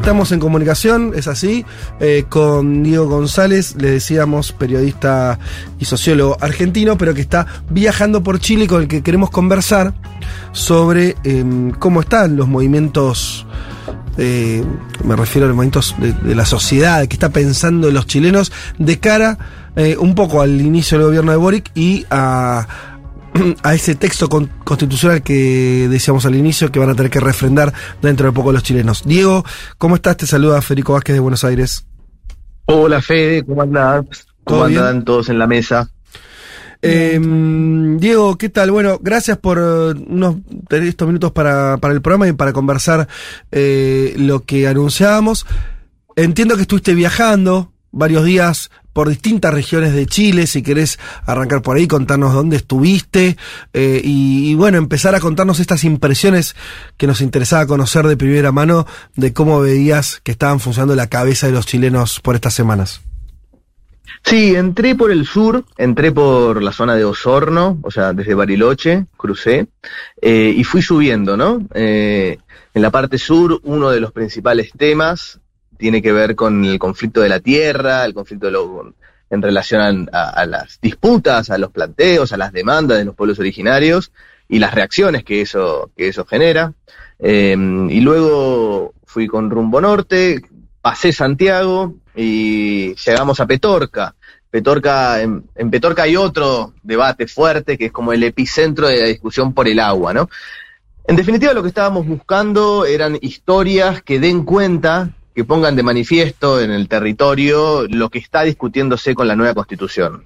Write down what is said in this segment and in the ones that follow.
Estamos en comunicación, es así, eh, con Diego González, le decíamos, periodista y sociólogo argentino, pero que está viajando por Chile y con el que queremos conversar sobre em, cómo están los movimientos, eh, me refiero a los movimientos de, la sociedad, que está pensando los chilenos de cara eh, un poco al inicio del gobierno de Boric y a, a ese texto con- constitucional que decíamos al inicio que van a tener que refrendar dentro de poco los chilenos. Diego, ¿cómo estás? Te saluda Federico Vázquez de Buenos Aires. Hola Fede, ¿cómo andás? ¿Todo ¿Cómo andan todos en la mesa? Eh, Diego, ¿qué tal? Bueno, gracias por eh, unos tener estos minutos para, para el programa y para conversar eh, lo que anunciábamos. Entiendo que estuviste viajando varios días por distintas regiones de Chile, si querés arrancar por ahí, contarnos dónde estuviste eh, y, bueno, empezar a contarnos estas impresiones que nos interesaba conocer de primera mano de cómo veías que estaban funcionando la cabeza de los chilenos por estas semanas. Sí, entré por el sur, entré por la zona de Osorno, o sea, desde Bariloche, crucé, eh, y fui subiendo, ¿no? Eh, en la parte sur, uno de los principales temas tiene que ver con el conflicto de la tierra, el conflicto de lo- en relación a, las disputas, a los planteos, a las demandas de los pueblos originarios y las reacciones que eso, que eso genera. Eh, y luego fui con rumbo norte, pasé Santiago y llegamos a Petorca. Petorca, en, en Petorca hay otro debate fuerte que es como el epicentro de la discusión por el agua, ¿no? En definitiva, lo que estábamos buscando eran historias que den cuenta, que pongan de manifiesto en el territorio lo que está discutiéndose con la nueva constitución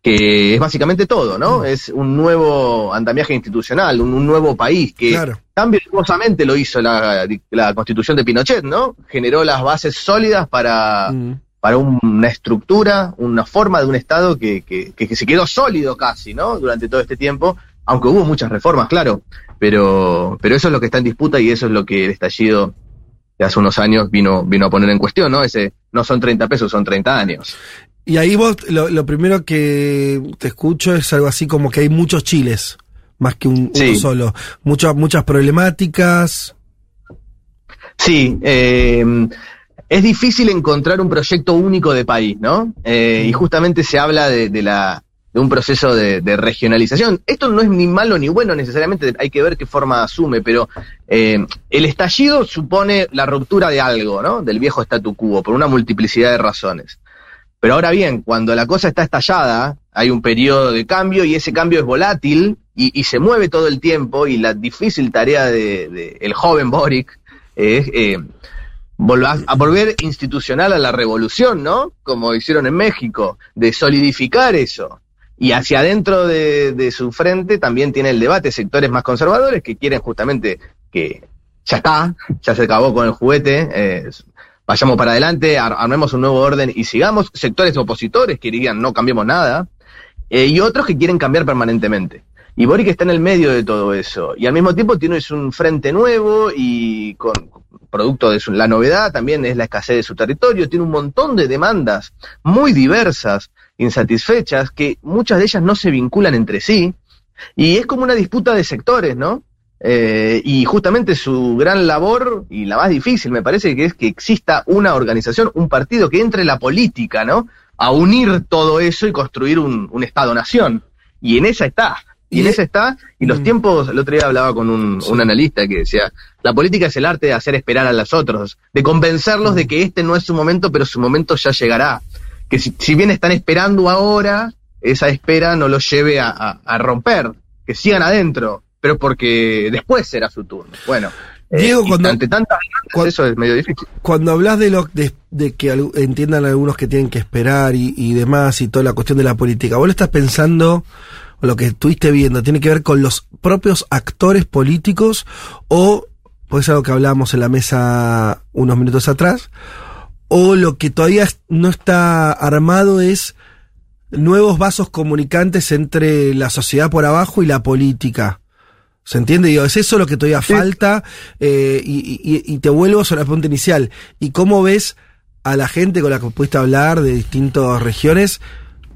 que es básicamente todo, ¿no? Es un nuevo andamiaje institucional, un, un nuevo país que Claro. tan virtuosamente lo hizo la, la constitución de Pinochet, ¿no? Generó las bases sólidas para, Mm. para un- una estructura, una forma de un Estado que, que, que se quedó sólido casi, ¿no? Durante todo este tiempo, aunque hubo muchas reformas, claro, pero, pero eso es lo que está en disputa y eso es lo que el estallido hace unos años vino, vino a poner en cuestión, ¿no? Ese no son 30 pesos, son 30 años. Y ahí vos, lo, lo primero que te escucho es algo así como que hay muchos chiles, más que un, Sí. uno solo. Muchas, muchas problemáticas. Sí, eh, es difícil encontrar un proyecto único de país, ¿no? Eh, y justamente se habla de, de la, de un proceso de, regionalización. Esto no es ni malo ni bueno necesariamente, hay que ver qué forma asume, pero eh, el estallido supone la ruptura de algo, ¿no? Del viejo statu quo, por una multiplicidad de razones. Pero ahora bien, cuando la cosa está estallada, hay un periodo de cambio y ese cambio es volátil y, se mueve todo el tiempo y la difícil tarea de, de el joven Boric es eh, a volver institucional a la revolución, ¿no? Como hicieron en México, de solidificar eso. Y hacia adentro de, su frente también tiene el debate sectores más conservadores que quieren justamente que ya está, ya se acabó con el juguete, eh, vayamos para adelante, ar- armemos un nuevo orden y sigamos. Sectores opositores que dirían no cambiemos nada, eh, y otros que quieren cambiar permanentemente. Y Boric está en el medio de todo eso. Y al mismo tiempo tienes un frente nuevo y con producto de su- la novedad también es la escasez de su territorio. Tiene un montón de demandas muy diversas, insatisfechas, que muchas de ellas no se vinculan entre sí. Y es como una disputa de sectores, ¿no? Eh, y justamente su gran labor, y la más difícil me parece, que es que exista una organización, un partido que entre la política, ¿no? A unir todo eso y construir un, un Estado-nación. Y en esa está. Y, en esa está. Y los Mm. tiempos, el otro día hablaba con un, Sí. un analista que decía, la política es el arte de hacer esperar a los otros, de convencerlos Mm. de que este no es su momento, pero su momento ya llegará. Que si, si bien están esperando ahora, esa espera no los lleve a, a- a romper, que sigan adentro, pero porque después será su turno. Bueno, eh, Diego, cuando- ante tantas cuando- eso es medio difícil. Cuando hablas de lo de, de que entiendan algunos que tienen que esperar y, y demás y toda la cuestión de la política, ¿vos lo estás pensando o lo que estuviste viendo tiene que ver con los propios actores políticos o, pues es algo que hablábamos en la mesa unos minutos atrás, o lo que todavía no está armado es nuevos vasos comunicantes entre la sociedad por abajo y la política. ¿Se entiende? Digo, es eso lo que todavía falta eh, y, y- y te vuelvo sobre la pregunta inicial. ¿Y cómo ves a la gente con la que pudiste hablar de distintas regiones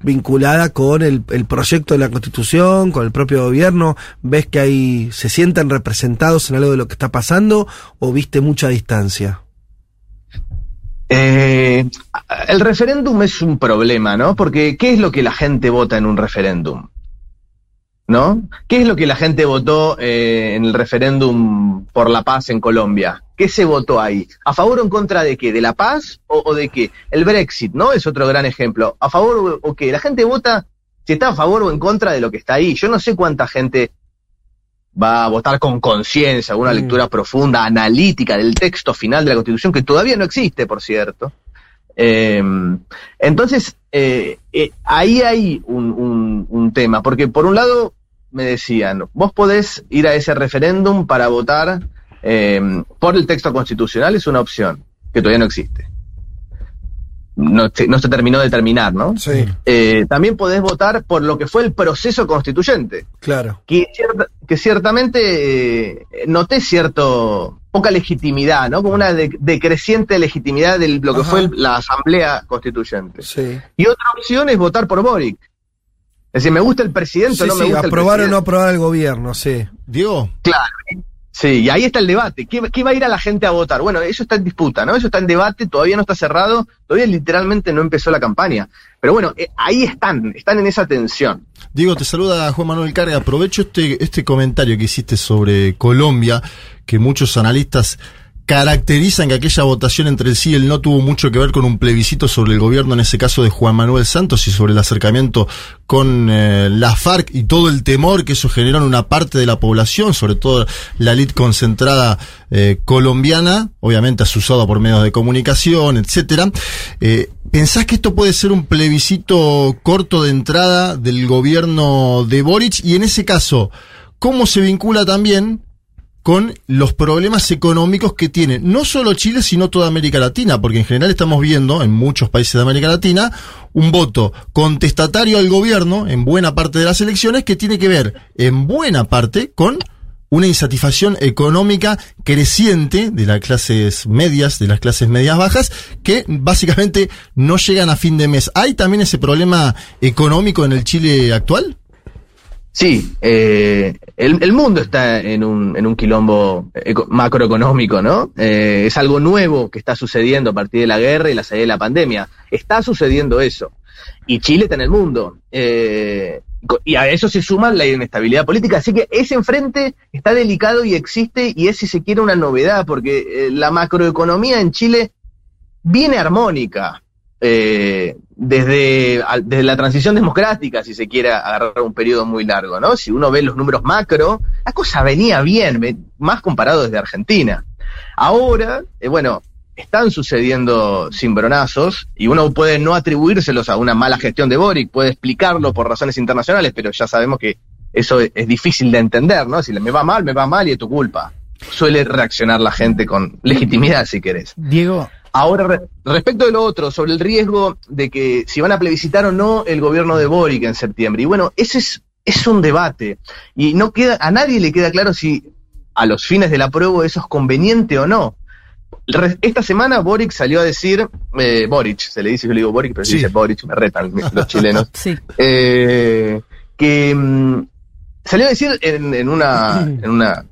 vinculada con el, el proyecto de la Constitución, con el propio gobierno? ¿Ves que ahí se sienten representados en algo de lo que está pasando o viste mucha distancia? Eh, el referéndum es un problema, ¿no? Porque ¿qué es lo que la gente vota en un referéndum? ¿No? ¿Qué es lo que la gente votó eh, en el referéndum por la paz en Colombia? ¿Qué se votó ahí? ¿A favor o en contra de qué? ¿De la paz o, de qué? El Brexit, ¿no? Es otro gran ejemplo. ¿A favor o, o qué? La gente vota si está a favor o en contra de lo que está ahí. Yo no sé cuánta gente va a votar con conciencia, una Mm. lectura profunda, analítica del texto final de la Constitución, que todavía no existe, por cierto. Eh, entonces, eh, eh, ahí hay un, un- un tema, porque por un lado me decían, vos podés ir a ese referéndum para votar eh, por el texto constitucional, es una opción que todavía no existe. No, se- no se terminó de terminar, ¿no? Sí, Eh, también podés votar por lo que fue el proceso constituyente claro. que, cierta- que ciertamente eh, noté cierto poca legitimidad, ¿no? Como una de- decreciente legitimidad de lo que Ajá. fue el- la Asamblea Constituyente. Sí. Y otra opción es votar por Boric. Es decir, me gusta el presidente, Sí, no me sí, gusta aprobar el o no aprobar el gobierno, sí. Diego, Claro. Sí, y ahí está el debate. ¿Qué, va a ir a la gente a votar? Bueno, eso está en disputa, ¿no? Eso está en debate, todavía no está cerrado, todavía literalmente no empezó la campaña. Pero bueno, eh, ahí están, están en esa tensión. Diego, te saluda Juan Manuel Carga. Aprovecho este, este comentario que hiciste sobre Colombia, que muchos analistas caracterizan que aquella votación entre el sí y el no tuvo mucho que ver con un plebiscito sobre el gobierno, en ese caso de Juan Manuel Santos, y sobre el acercamiento con eh, la FARC y todo el temor que eso generó en una parte de la población, sobre todo la elite concentrada eh, colombiana, obviamente asusada por medios de comunicación, etcétera. Eh, ¿Pensás que esto puede ser un plebiscito corto de entrada del gobierno de Boric? Y en ese caso, ¿cómo se vincula también con los problemas económicos que tiene no solo Chile, sino toda América Latina? Porque en general estamos viendo en muchos países de América Latina un voto contestatario al gobierno en buena parte de las elecciones que tiene que ver en buena parte con una insatisfacción económica creciente de las clases medias, de las clases medias bajas, que básicamente no llegan a fin de mes. ¿Hay también ese problema económico en el Chile actual? Sí, eh, el, mundo está en un, en un quilombo eco- macroeconómico, ¿no? Eh, es algo nuevo que está sucediendo a partir de la guerra y la salida de la pandemia. Está sucediendo eso. Y Chile está en el mundo. Eh, y a eso se suma la inestabilidad política. Así que ese enfrente está delicado y existe y es, si se quiere, una novedad, porque eh, la macroeconomía en Chile viene armónica. eh, desde, desde la transición democrática, si se quiere agarrar un periodo muy largo, ¿no? Si uno ve los números macro, la cosa venía bien, más comparado desde Argentina. Ahora, eh, bueno, están sucediendo cimbronazos y uno puede no atribuírselos a una mala gestión de Boric, puede explicarlo por razones internacionales, pero ya sabemos que eso es, es difícil de entender, ¿no? Si me va mal, me va mal y es tu culpa. Suele reaccionar la gente con legitimidad, si querés. Diego, Ahora, re- respecto de lo otro, sobre el riesgo de que si van a plebiscitar o no el gobierno de Boric en septiembre. Y bueno, ese es, es un debate. Y no queda, a nadie le queda claro si a los fines del apruebo eso es conveniente o no. Re- Esta semana Boric salió a decir, eh, Boric, se le dice, yo le digo Boric, pero se Sí. dice Boric, me retan los chilenos sí. eh, que mm, salió a decir en, en una, en una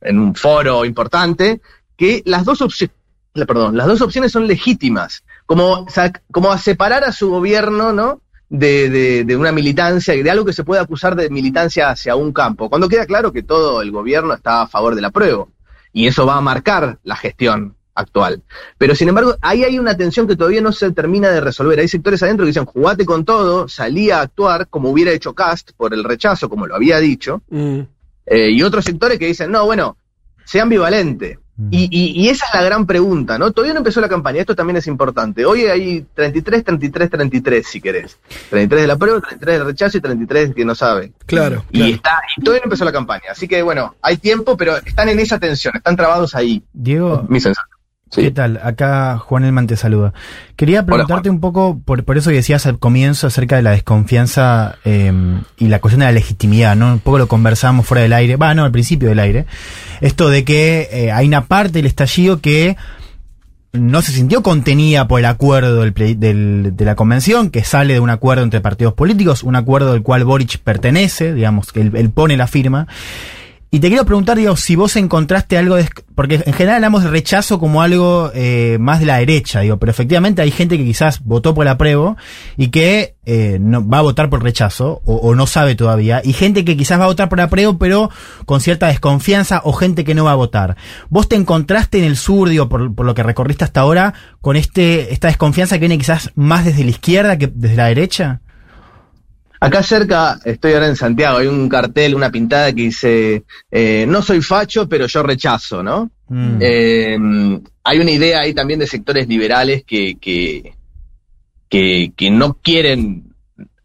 en un foro importante que las dos opciones perdón las dos opciones son legítimas como como a separar a su gobierno no de, de, de una militancia de algo que se puede acusar de militancia hacia un campo cuando queda claro que todo el gobierno está a favor del apruebo y eso va a marcar la gestión actual. Pero sin embargo, ahí hay una tensión que todavía no se termina de resolver. Hay sectores adentro que dicen, jugate con todo, salí a actuar como hubiera hecho Cast por el rechazo, como lo había dicho, Mm. eh, y otros sectores que dicen, no, bueno, sea ambivalente. Y, y- y esa es la gran pregunta, ¿no? Todavía no empezó la campaña, esto también es importante. Hoy hay 33, 33, 33, si querés. 33 de la prueba, 33 del rechazo y 33 que no sabe. Claro, Y, claro. está, y todavía no empezó la campaña. Así que, bueno, hay tiempo, pero están en esa tensión, están trabados ahí. Diego, Mi sensación. Sí. ¿Qué tal? Acá Juan Elman te saluda. Quería preguntarte un poco, por, por eso que decías al comienzo acerca de la desconfianza eh, y la cuestión de la legitimidad, ¿no? Un poco lo conversábamos fuera del aire, va, no, al principio del aire. Esto de que eh, hay una parte del estallido que no se sintió contenida por el acuerdo del- de la convención, que sale de un acuerdo entre partidos políticos, un acuerdo del cual Boric pertenece, digamos, que él, él pone la firma. Y te quiero preguntar, digo, si vos encontraste algo, de, porque en general hablamos de rechazo como algo eh, más de la derecha, digo, pero efectivamente hay gente que quizás votó por el apruebo y que eh, no, va a votar por rechazo o, o no sabe todavía, y gente que quizás va a votar por apruebo pero con cierta desconfianza o gente que no va a votar. ¿Vos te encontraste en el sur, digo, por, por lo que recorriste hasta ahora, con este esta desconfianza que viene quizás más desde la izquierda que desde la derecha? Acá cerca, estoy ahora en Santiago, hay un cartel, una pintada que dice, eh, no soy facho, pero yo rechazo, ¿no? Mm. Eh, hay una idea ahí también de sectores liberales que, que, que, que no quieren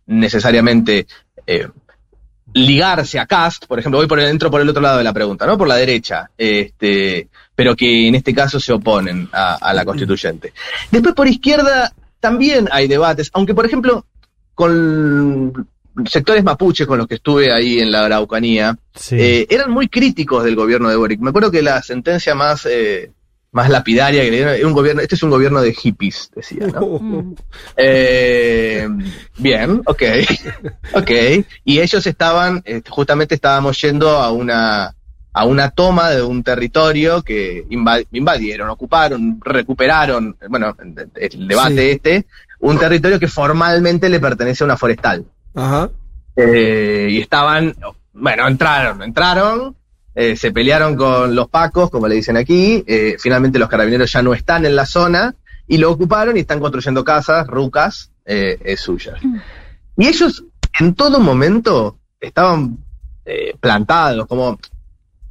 necesariamente eh, ligarse a Cast, por ejemplo, voy por el, entro por el otro lado de la pregunta, ¿no? Por la derecha, este, pero que en este caso se oponen a, a la constituyente. Después por izquierda también hay debates, aunque por ejemplo con sectores mapuches con los que estuve ahí en la Araucanía, Sí. eh, eran muy críticos del gobierno de Boric. Me acuerdo que la sentencia más, eh, más lapidaria que le dieron, era un gobierno, este es un gobierno de hippies, decía, ¿no? Mm. Eh, bien, ok, ok. Y ellos estaban, eh, justamente estábamos yendo a una, a una toma de un territorio que inva- invadieron, ocuparon, recuperaron, bueno, el debate Sí. este, un territorio que formalmente le pertenece a una forestal. Ajá. Eh, y estaban, bueno, entraron, entraron, eh, se pelearon con los pacos, como le dicen aquí, eh, finalmente los carabineros ya no están en la zona y lo ocuparon y están construyendo casas, rucas, suyas. Y ellos en todo momento estaban plantados, como,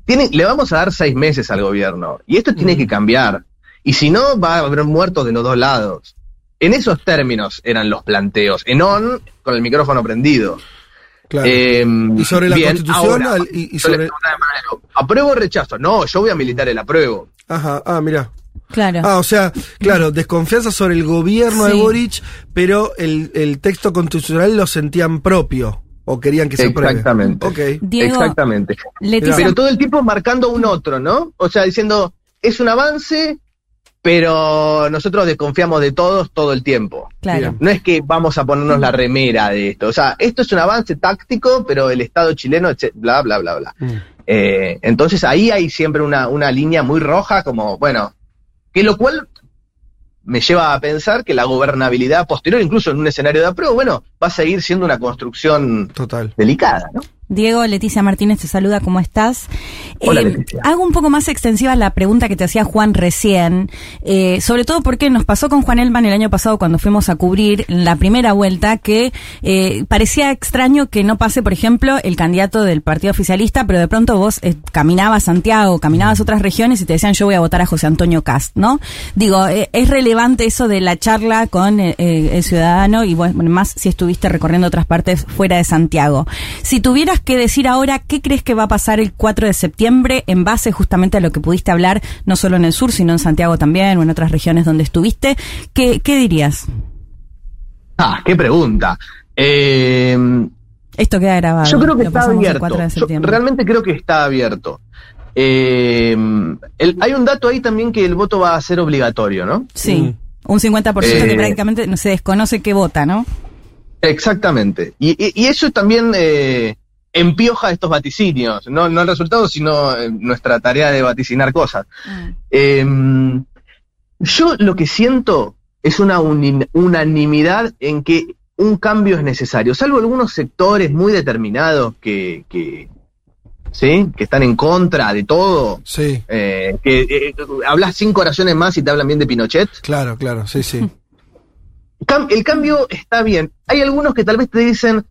tienen, le vamos a dar seis meses al gobierno y esto tiene Mm. que cambiar. Y si no, va a haber muertos de los dos lados. En esos términos eran los planteos, en on, con el micrófono prendido. Claro. Eh, y sobre la bien, constitución ahora, al- y, y sobre. ¿apruebo o rechazo? No, yo voy a militar el apruebo. Ajá, ah, mira. Claro. Ah, o sea, claro, desconfianza sobre el gobierno de. Boric, pero el, el texto constitucional lo sentían propio. O querían que se apruebe. Exactamente. Ok. Diego, Exactamente. Leticia, Pero todo el tiempo marcando un otro, ¿no? O sea, diciendo, es un avance, pero nosotros desconfiamos de todos todo el tiempo. claro. No es que vamos a ponernos la remera de esto. O sea, esto es un avance táctico, pero el Estado chileno, bla, bla, bla, bla. Mm. Eh, entonces ahí hay siempre una, una línea muy roja, como, bueno, que lo cual me lleva a pensar que la gobernabilidad posterior, incluso en un escenario de apruebo, bueno, va a seguir siendo una construcción Total. delicada, ¿no? Diego, Leticia Martínez te saluda, ¿cómo estás? Hola, Eh, hago un poco más extensiva la pregunta que te hacía Juan recién, eh, sobre todo porque nos pasó con Juan Elman el año pasado cuando fuimos a cubrir la primera vuelta, que eh, parecía extraño que no pase, por ejemplo, el candidato del partido oficialista, pero de pronto vos caminabas Santiago, caminabas otras regiones y te decían yo voy a votar a José Antonio Cast, ¿no? Digo, es relevante eso de la charla con el ciudadano y bueno, más si estuviste recorriendo otras partes fuera de Santiago. Si tuvieras que decir ahora qué crees que va a pasar el 4 de septiembre en base justamente a lo que pudiste hablar, no solo en el sur, sino en Santiago también o en otras regiones donde estuviste, ¿qué, qué dirías? Ah, qué pregunta. Eh, Esto queda grabado. yo creo que está abierto. 4 de Yo septiembre. realmente creo que está abierto. Eh, el- hay un dato ahí también que el voto va a ser obligatorio, ¿no? Sí, un 50% que Eh, prácticamente no se desconoce que vota, ¿no? Exactamente. Y, y- y eso también eh, empioja estos vaticinios, no, no el resultado, sino eh, nuestra tarea de vaticinar cosas. Eh, yo lo que siento es una unanimidad en que un cambio es necesario, salvo algunos sectores muy determinados que, que, ¿sí? que están en contra de todo. Sí, eh, que eh, hablas cinco oraciones más y te hablan bien de Pinochet. claro, claro, sí, sí. Cam- el cambio está bien. Hay algunos que tal vez te dicen,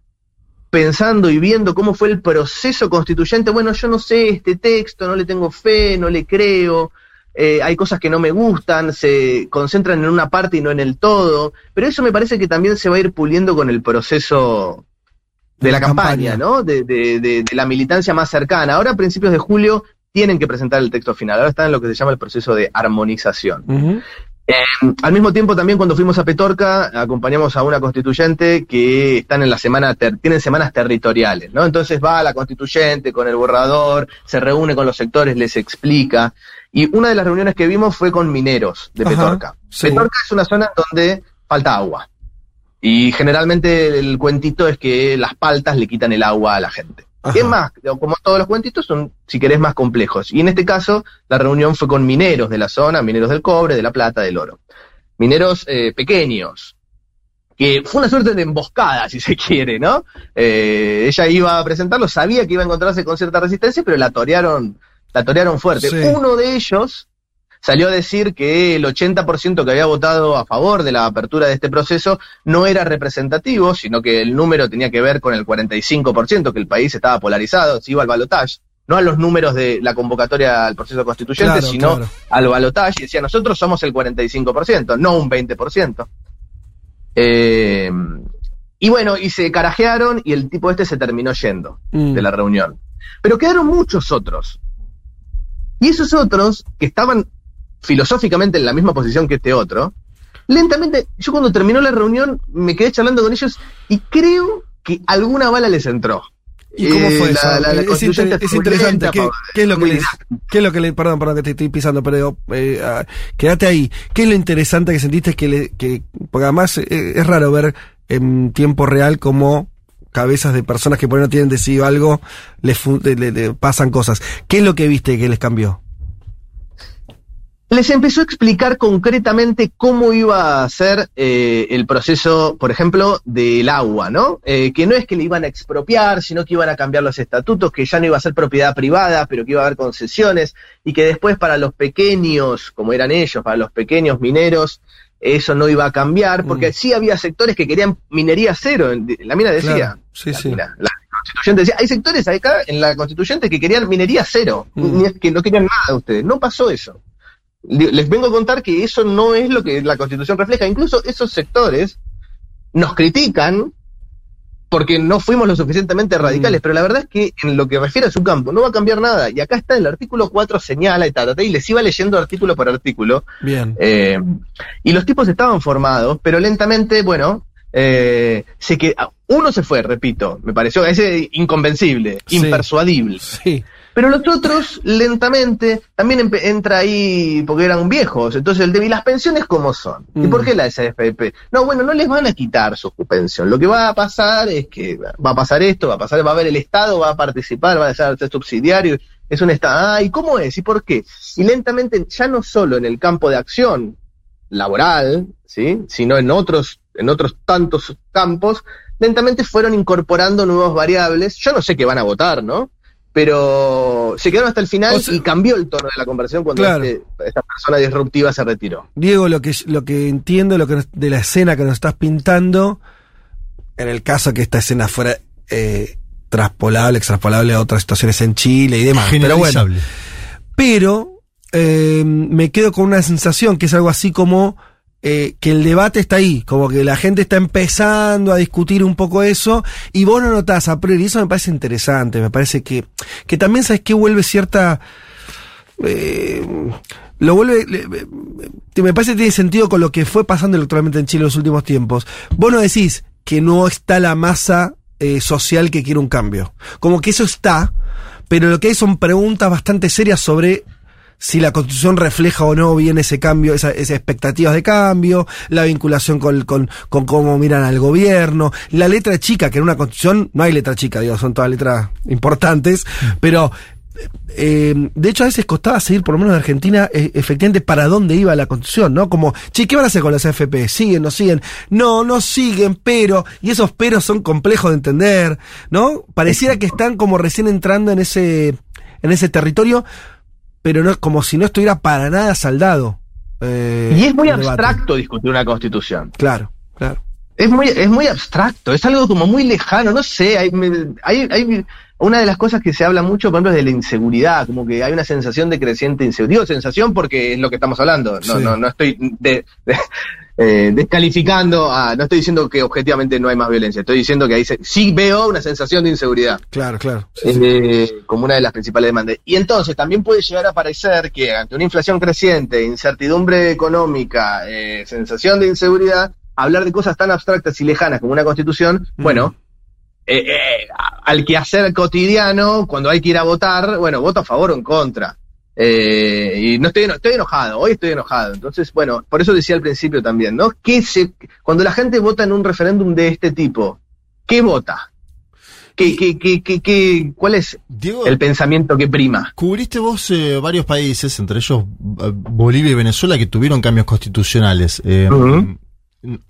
pensando y viendo cómo fue el proceso constituyente, bueno, yo no sé este texto, no le tengo fe, no le creo, eh, hay cosas que no me gustan, se concentran en una parte y no en el todo, pero eso me parece que también se va a ir puliendo con el proceso de la, La campaña, campaña. ¿no? De, de- de- de la militancia más cercana. Ahora, a principios de julio, tienen que presentar el texto final. Ahora están en lo que se llama el proceso de armonización. Eh, al mismo tiempo, también cuando fuimos a Petorca, acompañamos a una constituyente que están en la semana, ter- tienen semanas territoriales, ¿no? Entonces va a la constituyente con el borrador, se reúne con los sectores, les explica. Y una de las reuniones que vimos fue con mineros de Ajá, Petorca. sí. Petorca es una zona donde falta agua. Y generalmente el cuentito es que las paltas le quitan el agua a la gente. Ajá. Es más, como todos los cuentitos son, si querés, más complejos. Y en este caso, la reunión fue con mineros de la zona, mineros del cobre, de la plata, del oro. Mineros eh, pequeños, que fue una suerte de emboscada, si se quiere, ¿no? Eh, ella iba a presentarlo, sabía que iba a encontrarse con cierta resistencia, pero la torearon, la torearon fuerte. Sí. Uno de ellos salió a decir que el 80% que había votado a favor de la apertura de este proceso no era representativo, sino que el número tenía que ver con el 45%, que el país estaba polarizado, se iba al balotaje, no a los números de la convocatoria al proceso constituyente, Claro, sino claro. al balotaje, y decía, nosotros somos el 45%, no un 20%. Eh, y bueno, y se carajearon y el tipo este se terminó yendo Mm. de la reunión. Pero quedaron muchos otros. Y esos otros, que estaban filosóficamente en la misma posición que este otro, lentamente, yo cuando terminó la reunión me quedé charlando con ellos y creo que alguna bala les entró. ¿Y cómo Eh, fue la- eso? la- la es, inter- interesante. ¿Qué, es lo que les, qué es lo que le, perdón, perdón que te estoy pisando, pero eh, ah, quédate ahí. ¿Qué es lo interesante que sentiste que, le, que porque además eh, es raro ver en tiempo real cómo cabezas de personas que por ahí no tienen decidido algo les le- le pasan cosas. ¿Qué es lo que viste que les cambió? Les empezó a explicar concretamente cómo iba a ser eh, el proceso, por ejemplo, del agua, ¿no? Eh, que no es que le iban a expropiar, sino que iban a cambiar los estatutos, que ya no iba a ser propiedad privada, pero que iba a haber concesiones, y que después para los pequeños, como eran ellos, para los pequeños mineros, eso no iba a cambiar, porque Mm. sí había sectores que querían minería cero. en- La mina decía, Claro, sí, la sí. mina, la constituyente decía, hay sectores acá en la constituyente que querían minería cero, Mm. que no querían nada de ustedes. No pasó eso. Les vengo a contar que eso no es lo que la constitución refleja. Incluso esos sectores nos critican porque no fuimos lo suficientemente radicales, Mm. pero la verdad es que en lo que refiere a su campo no va a cambiar nada. Y acá está el artículo 4 señala y tal, y les iba leyendo artículo por artículo. Bien. Eh, y los tipos estaban formados, pero lentamente, bueno, eh, sé que uno se fue, repito, me pareció ese inconvencible, Sí. impersuadible. Sí. Pero los otros, lentamente, también entra ahí porque eran viejos. Entonces, el de ¿y las pensiones cómo son? ¿Y Mm. por qué la SFP? No, bueno, no les van a quitar su pensión. Lo que va a pasar es que va a pasar esto, va a pasar, va a haber el Estado, va a participar, va a ser subsidiario. Es un Estado. Ah, ¿y cómo es? ¿Y por qué? Y lentamente, ya no solo en el campo de acción laboral, ¿sí? Sino en otros, en otros tantos campos, lentamente fueron incorporando nuevas variables. Yo no sé qué van a votar, ¿no? Pero se quedaron hasta el final O sea- y cambió el tono de la conversación cuando Claro. este- esta persona disruptiva se retiró. Diego, lo que, lo que entiendo lo que nos- de la escena que nos estás pintando, en el caso que esta escena fuera eh, traspolable, extrapolable a otras situaciones en Chile y demás. Pero bueno, pero eh, me quedo con una sensación que es algo así como eh, que el debate está ahí, como que la gente está empezando a discutir un poco eso y vos no notás a priori, eso me parece interesante, me parece que, que también sabes que vuelve cierta... eh, lo vuelve, me parece que tiene sentido con lo que fue pasando electoralmente en Chile en los últimos tiempos. Vos no decís que no está la masa eh, social que quiere un cambio. Como que eso está, pero lo que hay son preguntas bastante serias sobre si la constitución refleja o no bien ese cambio, esa- esas expectativas de cambio, la vinculación con, con, con cómo miran al gobierno, la letra chica, que en una constitución no hay letra chica, digo, son todas letras importantes, pero eh, de hecho a veces costaba seguir, por lo menos en Argentina, eh, efectivamente para dónde iba la constitución, ¿no? Como, che, ¿qué van a hacer con las AFP? ¿Siguen, no siguen? No, no siguen, pero, y esos peros son complejos de entender, ¿no? Pareciera que están como recién entrando en ese, en ese territorio, pero no como si no estuviera para nada saldado. eh, Y es muy abstracto discutir una constitución. Claro, claro. Es muy, es muy abstracto, es algo como muy lejano, no sé, hay, me- hay, hay una de las cosas que se habla mucho, por ejemplo, es de la inseguridad, como que hay una sensación de creciente inseguridad. Digo sensación porque es lo que estamos hablando, no, Sí. no, no estoy de, de- eh, descalificando a, no estoy diciendo que objetivamente no hay más violencia, estoy diciendo que ahí se- sí veo una sensación de inseguridad. Claro, claro. Sí, sí. eh, como una de las principales demandas. Y entonces también puede llegar a parecer que ante una inflación creciente, incertidumbre económica, eh, sensación de inseguridad, hablar de cosas tan abstractas y lejanas como una constitución, bueno, eh, eh, al quehacer cotidiano, cuando hay que ir a votar, bueno, voto a favor o en contra. Eh, y no estoy, eno- estoy enojado, hoy estoy enojado. Entonces, bueno, por eso decía al principio también, ¿no? ¿Qué se, cuando la gente vota en un referéndum de este tipo, ¿qué vota? ¿Qué, qué, qué, qué, qué- ¿Cuál es Diego, el pensamiento que prima? cubriste vos eh, varios países, entre ellos eh, Bolivia y Venezuela, que tuvieron cambios constitucionales. Eh.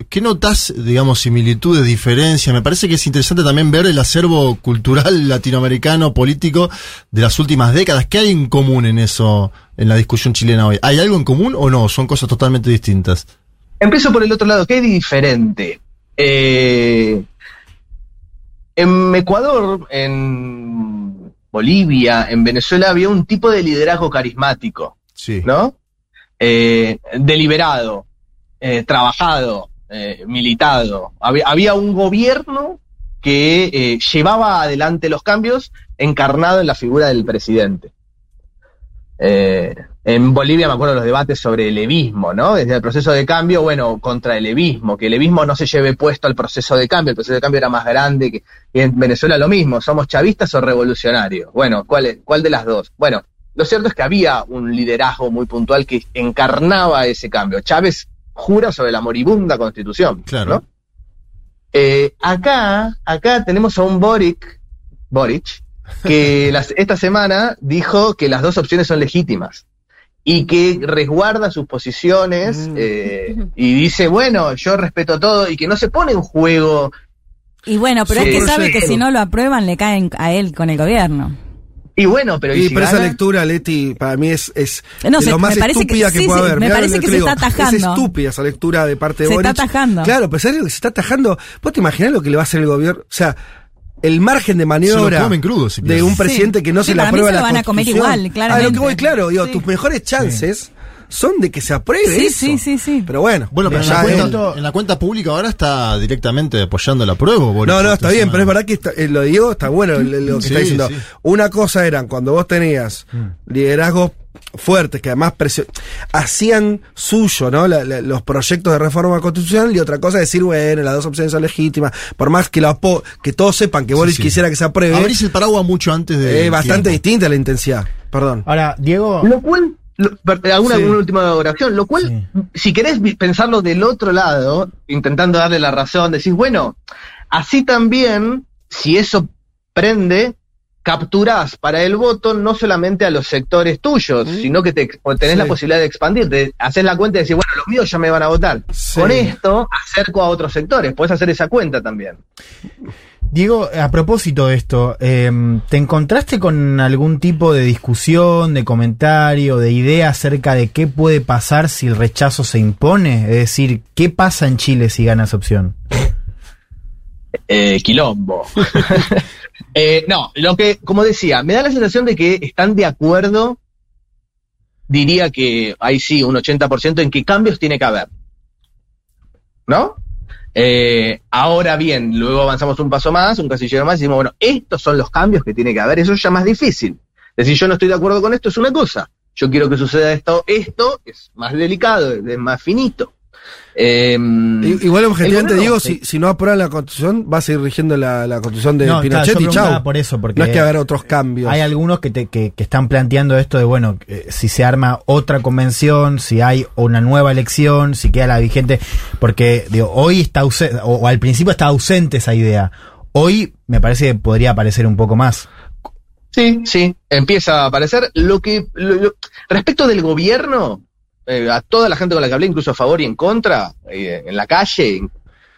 ¿Qué notas, digamos, similitudes, diferencias? Me parece que es interesante también ver el acervo cultural latinoamericano, político de las últimas décadas. ¿Qué hay en común en eso, en la discusión chilena hoy? ¿Hay algo en común o no? Son cosas totalmente distintas. Empiezo por el otro lado, ¿qué hay de diferente? Eh, en Ecuador, en Bolivia, en Venezuela había un tipo de liderazgo carismático, Sí. ¿no? Eh, deliberado, eh, trabajado, eh, militado. Había, un gobierno que eh, llevaba adelante los cambios encarnado en la figura del presidente. En Bolivia me acuerdo los debates sobre el levismo, ¿no? Desde el proceso de cambio, bueno, contra el levismo, que el levismo no se lleve puesto al proceso de cambio, el proceso de cambio era más grande que y en Venezuela lo mismo, somos chavistas o revolucionarios. Bueno, ¿cuál, ¿cuál de las dos? Bueno, lo cierto es que había un liderazgo muy puntual que encarnaba ese cambio. Chávez jura sobre la moribunda constitución, Claro. ¿no? Eh, acá, acá tenemos a un Boric, Boric, que las- esta semana dijo que las dos opciones son legítimas y que resguarda sus posiciones Mm. eh, y dice, bueno, yo respeto todo y que no se pone en juego. Y bueno, pero Sí. es que sabe que si no lo aprueban le caen a él con el gobierno. Y bueno, pero, ¿y Y si pero esa gana? lectura, Leti, para mí es, es No, de se- lo más que- estúpida que, sí, puede sí, haber. me Mirá parece que se está atajando. Es estúpida esa lectura de parte de Se está Boric. atajando. Claro, pero ¿sabes lo que se está atajando? ¿Vos te imaginás lo que le va a hacer el gobierno? O sea, el margen de maniobra Se lo comen crudo, si de un presidente Sí. que no Sí, se se lo la van a comer igual, A lo que voy, claro, digo, Sí. tus mejores chances son de que se apruebe Sí, eso. sí, sí, sí. Pero bueno, Bueno, pero en ya la, cuenta, en la cuenta pública ahora está directamente apoyando la prueba. Boric, No, no, está bien, pero es verdad que está- eh, lo digo, está bueno lo, lo que Sí, está diciendo. sí. Una cosa eran cuando vos tenías liderazgos fuertes que además presio- hacían suyo ¿no? La- la- los proyectos de reforma constitucional y otra cosa es decir, bueno, las dos opciones son legítimas, por más que, lo apo- que todos sepan que Boris sí. quisiera que se apruebe, Abrís el paraguas mucho antes de. es bastante tiempo. distinta la intensidad. Perdón. Ahora, Diego, Lo cual, alguna, Sí. alguna última oración, lo cual, si querés pensarlo del otro lado, intentando darle la razón, decís, bueno, así también, si eso prende, capturás para el voto no solamente a los sectores tuyos, sino que te, tenés Sí. la posibilidad de expandirte, haces la cuenta y decís, bueno, los míos ya me van a votar. Sí. Con esto acerco a otros sectores, puedes hacer esa cuenta también. Diego, a propósito de esto, eh, ¿te encontraste con algún tipo de discusión, de comentario, de idea acerca de qué puede pasar si el rechazo se impone? Es decir, ¿qué pasa en Chile si gana esa opción? Eh, quilombo. Eh, no, lo que, como decía, me da la sensación de que están de acuerdo, diría que hay sí un 80% en qué cambios tiene que haber. ¿No? Eh, ahora bien, luego avanzamos un paso más, un casillero más, y decimos, bueno, estos son los cambios que tiene que haber, eso es ya más difícil. Decir, yo no estoy de acuerdo con esto es una cosa, yo quiero que suceda esto, esto es más delicado, es más finito. Eh, I- Igual objetivamente digo, si, si no aprueban la constitución, va a seguir rigiendo la, la constitución de No, claro, Pinochet yo y chau. por eso, porque no es que haber otros cambios. Hay algunos que, te- que, que están planteando esto de, bueno, eh, si se arma otra convención, si hay una nueva elección, si queda la vigente, porque digo, hoy está ausente, o, o al principio estaba ausente esa idea. Hoy me parece que podría aparecer un poco más. Sí, sí, empieza a aparecer. Lo que lo- lo- respecto del gobierno, eh, a toda la gente con la que hablé, incluso a favor y en contra, eh, en la calle,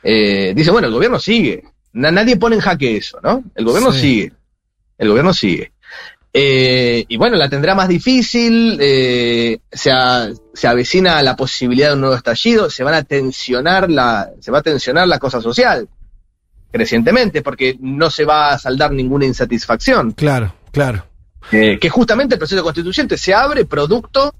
eh, dice, bueno, el gobierno sigue. Na- nadie pone en jaque eso, ¿no? El gobierno Sí. sigue. El gobierno sigue. Y bueno, la tendrá más difícil, se, a- se avecina la posibilidad de un nuevo estallido, se van a tensionar la, se va a tensionar la cosa social crecientemente, porque no se va a saldar ninguna insatisfacción Claro, claro. eh, que justamente el proceso constituyente se abre producto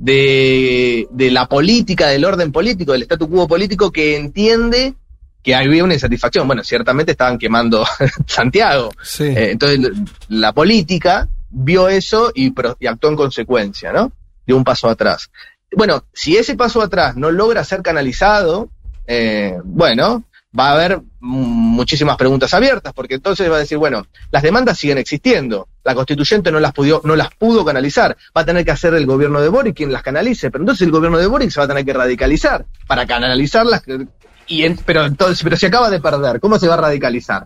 de, de la política, del orden político, del statu quo político que entiende que había una insatisfacción. Bueno, ciertamente estaban quemando Santiago. Sí. Eh, entonces, la política vio eso y, y actuó en consecuencia, ¿no? Dio un paso atrás. Bueno, si ese paso atrás no logra ser canalizado, eh, bueno, va a haber muchísimas preguntas abiertas, porque entonces va a decir, bueno, las demandas siguen existiendo, la constituyente no las, pudo, no las pudo canalizar, va a tener que hacer el gobierno de Boric quien las canalice, pero entonces el gobierno de Boric se va a tener que radicalizar para canalizarlas, y en- pero, entonces, pero se acaba de perder, ¿cómo se va a radicalizar?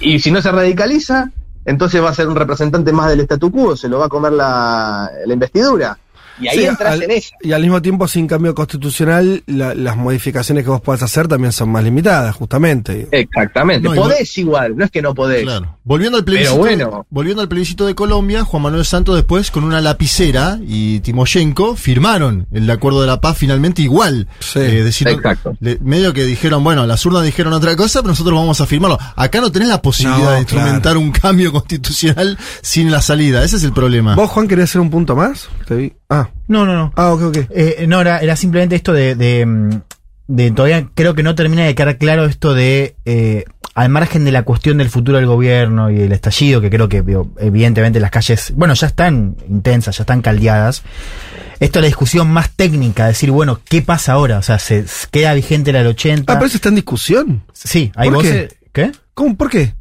Y si no se radicaliza, entonces va a ser un representante más del statu quo, se lo va a comer la, la investidura. Y ahí Sí, entras al- en ella. Y al mismo tiempo, sin cambio constitucional, la- las modificaciones que vos podés hacer también son más limitadas, justamente. Exactamente. No, podés igual, no es que no podés. Claro. Volviendo al plebiscito, bueno. volviendo al plebiscito de Colombia, Juan Manuel Santos después con una lapicera y Timoshenko firmaron el acuerdo de la paz finalmente igual. Sí, Eh, decir- exacto. le- medio que dijeron, bueno, las urnas dijeron otra cosa, pero nosotros vamos a firmarlo. Acá no tenés la posibilidad No, de instrumentar un cambio constitucional sin la salida. Ese es el problema. ¿Vos, Juan, querés hacer un punto más? Te vi. Ah, No, no, no. ah, ok, ok. Eh, no, era, era simplemente esto de, de, mm, de todavía creo que no termina de quedar claro esto de, eh, al margen de la cuestión del futuro del gobierno y el estallido, que creo que evidentemente las calles, bueno, ya están intensas, ya están caldeadas. Esto es la discusión más técnica, decir, bueno, ¿qué pasa ahora? O sea, ¿se queda vigente la del 80? Ah, pero eso está en discusión. sí, hay ¿por voces... ¿Qué? ¿Cómo? ¿Por qué?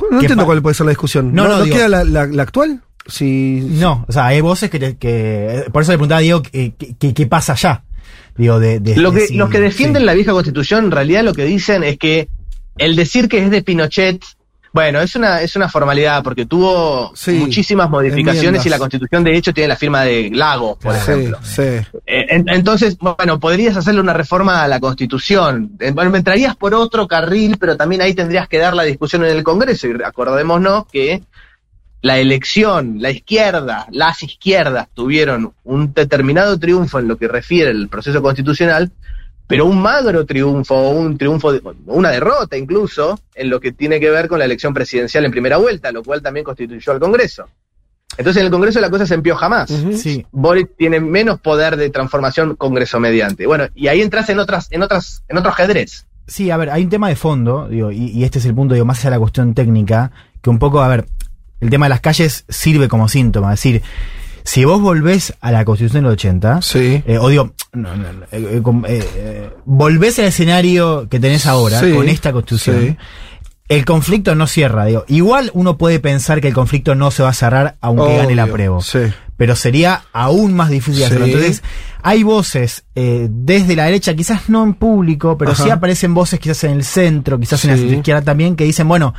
No ¿Qué entiendo cuál puede ser la discusión. No, ¿No, no, no digo- queda la, la- la actual? Si, No, o sea, hay voces que, te- que por eso le preguntaba a Diego qué qué- pasa allá. Digo, de, de- Lo que, los que defienden sí. la vieja constitución, en realidad lo que dicen es que el decir que es de Pinochet, bueno, es una, es una formalidad, porque tuvo Sí, muchísimas modificaciones enmiendas. y la constitución de hecho tiene la firma de Lagos, por sí, ejemplo. sí. Eh, en- entonces, bueno, podrías hacerle una reforma a la Constitución. Eh, Bueno, entrarías por otro carril, pero también ahí tendrías que dar la discusión en el Congreso. Y acordémonos que la elección, la izquierda, las izquierdas tuvieron un determinado triunfo en lo que refiere al proceso constitucional, pero un magro triunfo, o un triunfo, de- una derrota incluso, en lo que tiene que ver con la elección presidencial en primera vuelta, lo cual también constituyó al Congreso. Entonces en el Congreso la cosa se empioja más. Sí, Boric tiene menos poder de transformación Congreso mediante. Bueno, y ahí entras en otras, en otras, en otro ajedrez. Sí, a ver, hay un tema de fondo, digo, y, y este es el punto, digo, más allá de la cuestión técnica, que un poco, a ver, el tema de las calles sirve como síntoma, es decir, si vos volvés a la Constitución del 80, Sí. eh, o digo, no, no, no, eh, eh, volvés al escenario que tenés ahora, Sí, con esta Constitución, sí. el conflicto no cierra, digo, igual uno puede pensar que el conflicto no se va a cerrar aunque gane el Obvio, apruebo Sí. pero sería aún más difícil hacerlo. Entonces, hay voces eh, desde la derecha, quizás no en público, pero Ajá. sí aparecen voces quizás en el centro, quizás en la izquierda también, que dicen, bueno,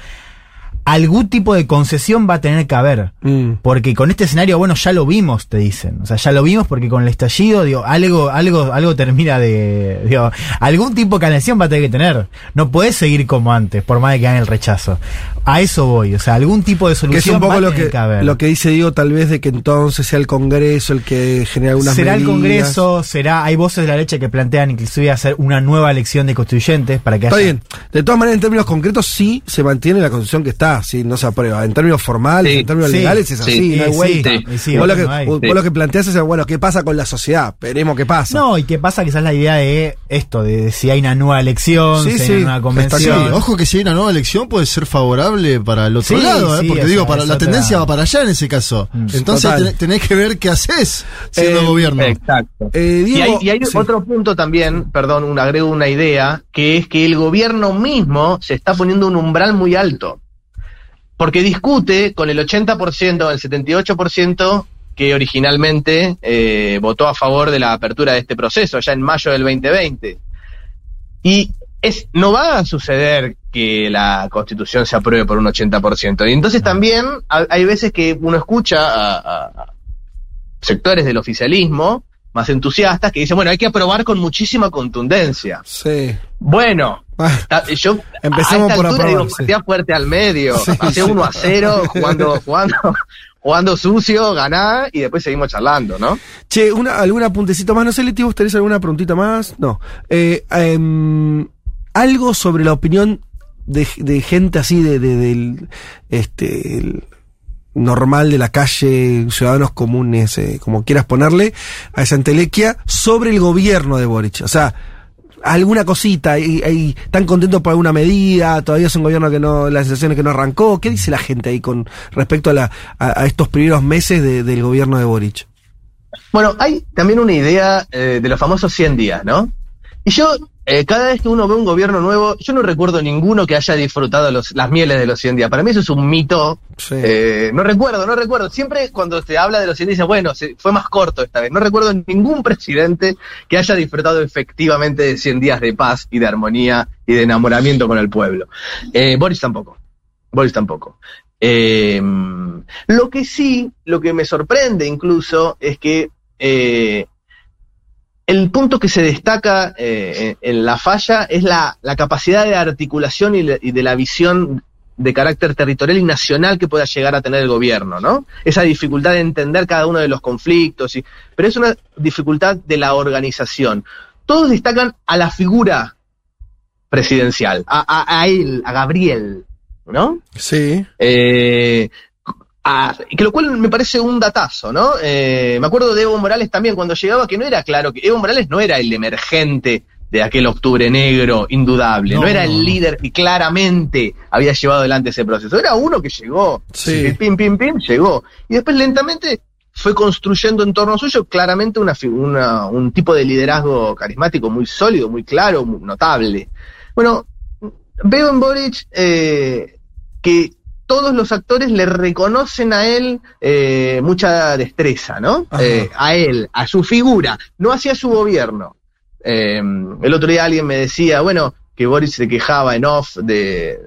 algún tipo de concesión va a tener que haber. Mm. Porque con este escenario, bueno, ya lo vimos, te dicen. O sea, ya lo vimos porque con el estallido, digo, algo, algo, algo termina de, digo, algún tipo de canalización va a tener que tener. No puedes seguir como antes, por más de que hagan el rechazo. A eso voy. O sea, algún tipo de Que es solución un va poco a lo tener que, que haber. lo que dice Diego, tal vez de que entonces sea el Congreso el que genere algunas será el. Congreso, será, hay voces de la derecha que plantean inclusive hacer una nueva elección de constituyentes para que Está haya- bien. De todas maneras, en términos concretos, sí se mantiene la constitución que está, sí, no se aprueba. En términos formales, Sí, en términos sí, legales, es así, sí, no hay vuelta. sí, sí, vos, lo que, no hay. vos Sí. lo que planteás es, bueno, ¿qué pasa con la sociedad? Veremos qué pasa. No, y qué pasa quizás la idea de esto, de si hay una nueva elección, Sí, si hay una nueva está Sí, convención. ojo que si hay una nueva elección puede ser favorable para el otro Sí, lado, ¿eh? porque digo, sea, para la tendencia va para allá en ese caso. Mm, Entonces tenés, tenés que ver qué haces siendo Eh, gobierno. Exacto. Eh, Y hay, y hay sí. otro punto también, perdón, un agrego una idea, que es que el gobierno mismo se está poniendo un umbral muy alto. Porque discute con el 80%, el 78% que originalmente eh, votó a favor de la apertura de este proceso, ya en mayo del 2020. Y es, no va a suceder que la constitución se apruebe por un 80%. Y entonces también ha- hay veces que uno escucha a sectores del oficialismo más entusiastas que dicen, bueno, hay que aprobar con muchísima contundencia. Sí. Bueno, Ah, yo Empecemos a esta por altura aprobar, digo, sí. fuerte al medio, Sí, hace sí. 1 a 0, jugando, jugando, jugando sucio, ganá y después seguimos charlando, ¿no? Che, una, algún apuntecito más. No sé, Leti, ¿vos tenés alguna preguntita más? No. Eh, em, algo sobre la opinión de, de gente así, de, de- del, este, el- normal de la calle, ciudadanos comunes, eh, como quieras ponerle, a esa entelequia sobre el gobierno de Boric. O sea, alguna cosita, están contentos por alguna medida, todavía es un gobierno que no, las sensaciones que no arrancó. ¿Qué dice la gente ahí con respecto a, la, a, a estos primeros meses de- del gobierno de Boric? Bueno, hay también una idea eh, de los famosos 100 días, ¿no? Y yo, eh, cada vez que uno ve un gobierno nuevo, yo no recuerdo ninguno que haya disfrutado los, las mieles de los 100 días. Para mí eso es un mito. Sí. Eh, no recuerdo, no recuerdo. Siempre cuando se habla de los 100 días, bueno, se- fue más corto esta vez. No recuerdo ningún presidente que haya disfrutado efectivamente de 100 días de paz y de armonía y de enamoramiento con el pueblo. Eh, Boris tampoco. Boris tampoco. Lo que sí, lo que me sorprende incluso, es que el punto que se destaca eh, en, la falla es la, la capacidad de articulación y, le- y de la visión de carácter territorial y nacional que pueda llegar a tener el gobierno, ¿no? Esa dificultad de entender cada uno de los conflictos, y, pero es una dificultad de la organización. Todos destacan a la figura presidencial, a, a- a él, a Gabriel, ¿no? Sí. Eh, a- que lo cual me parece un datazo, ¿no? Eh, me acuerdo de Evo Morales también cuando llegaba que no era claro que Evo Morales no era el emergente de aquel octubre negro indudable, no, No, era el líder que claramente había llevado adelante ese proceso, era uno que llegó, Sí. y pim pim pim llegó y después lentamente fue construyendo en torno suyo claramente una- un tipo de liderazgo carismático muy sólido, muy claro, muy notable. Bueno, veo en Boric eh, que todos los actores le reconocen a él eh, mucha destreza, ¿no? Eh, a él, a su figura, no hacia su gobierno. Eh, el otro día alguien me decía, bueno, que Boris se quejaba en off de,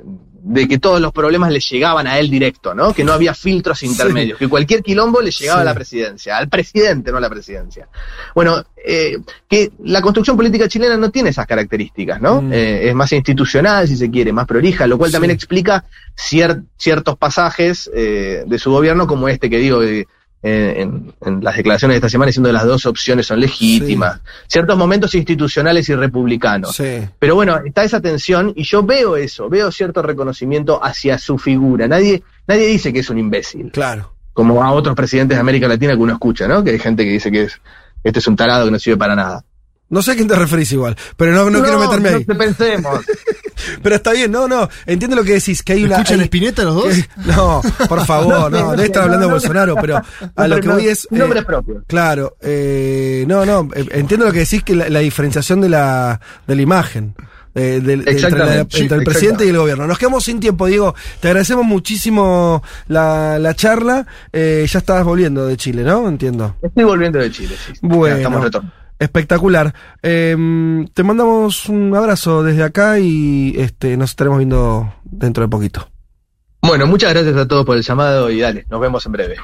de que todos los problemas le llegaban a él directo, ¿no? Que no había filtros intermedios, que cualquier quilombo le llegaba Sí. a la presidencia, al presidente, no a la presidencia. Bueno, eh, que la construcción política chilena no tiene esas características, ¿no? Mm. Eh, es más institucional, si se quiere, más prolija, lo cual Sí. también explica cier- ciertos pasajes eh, de su gobierno, como este que digo de, en, en las declaraciones de esta semana, diciendo que las dos opciones son legítimas. Ciertos momentos institucionales y republicanos. Sí. Pero bueno, está esa tensión y yo veo eso, veo cierto reconocimiento hacia su figura. Nadie, nadie dice que es un imbécil, Claro. como a otros presidentes de América Latina que uno escucha, ¿no? Que hay gente que dice que es, este es un tarado que no sirve para nada. No sé a quién te referís igual, pero no, no, quiero meterme ahí. No te pensemos. Pero está bien, no, no, entiendo lo que decís, que hay una... ¿Escuchan hay- Espineta los dos? que- no, por favor, no, debe estar hablando de Bolsonaro, pero a lo que voy es... eh, Nombres propios. Claro, eh, no, no, eh, entiendo lo que decís, que la, la diferenciación de la, de la imagen. eh, del- de- entre, la- entre el sí, presidente y el gobierno. Nos quedamos sin tiempo, Diego. Te agradecemos muchísimo la, la charla. Eh, ya estabas volviendo de Chile, ¿no? Entiendo. Estoy volviendo de Chile, sí. Bueno. Ya Estamos retornando. Espectacular. Eh, te mandamos un abrazo desde acá y este, nos estaremos viendo dentro de poquito. Bueno, muchas gracias a todos por el llamado y dale, nos vemos en breve.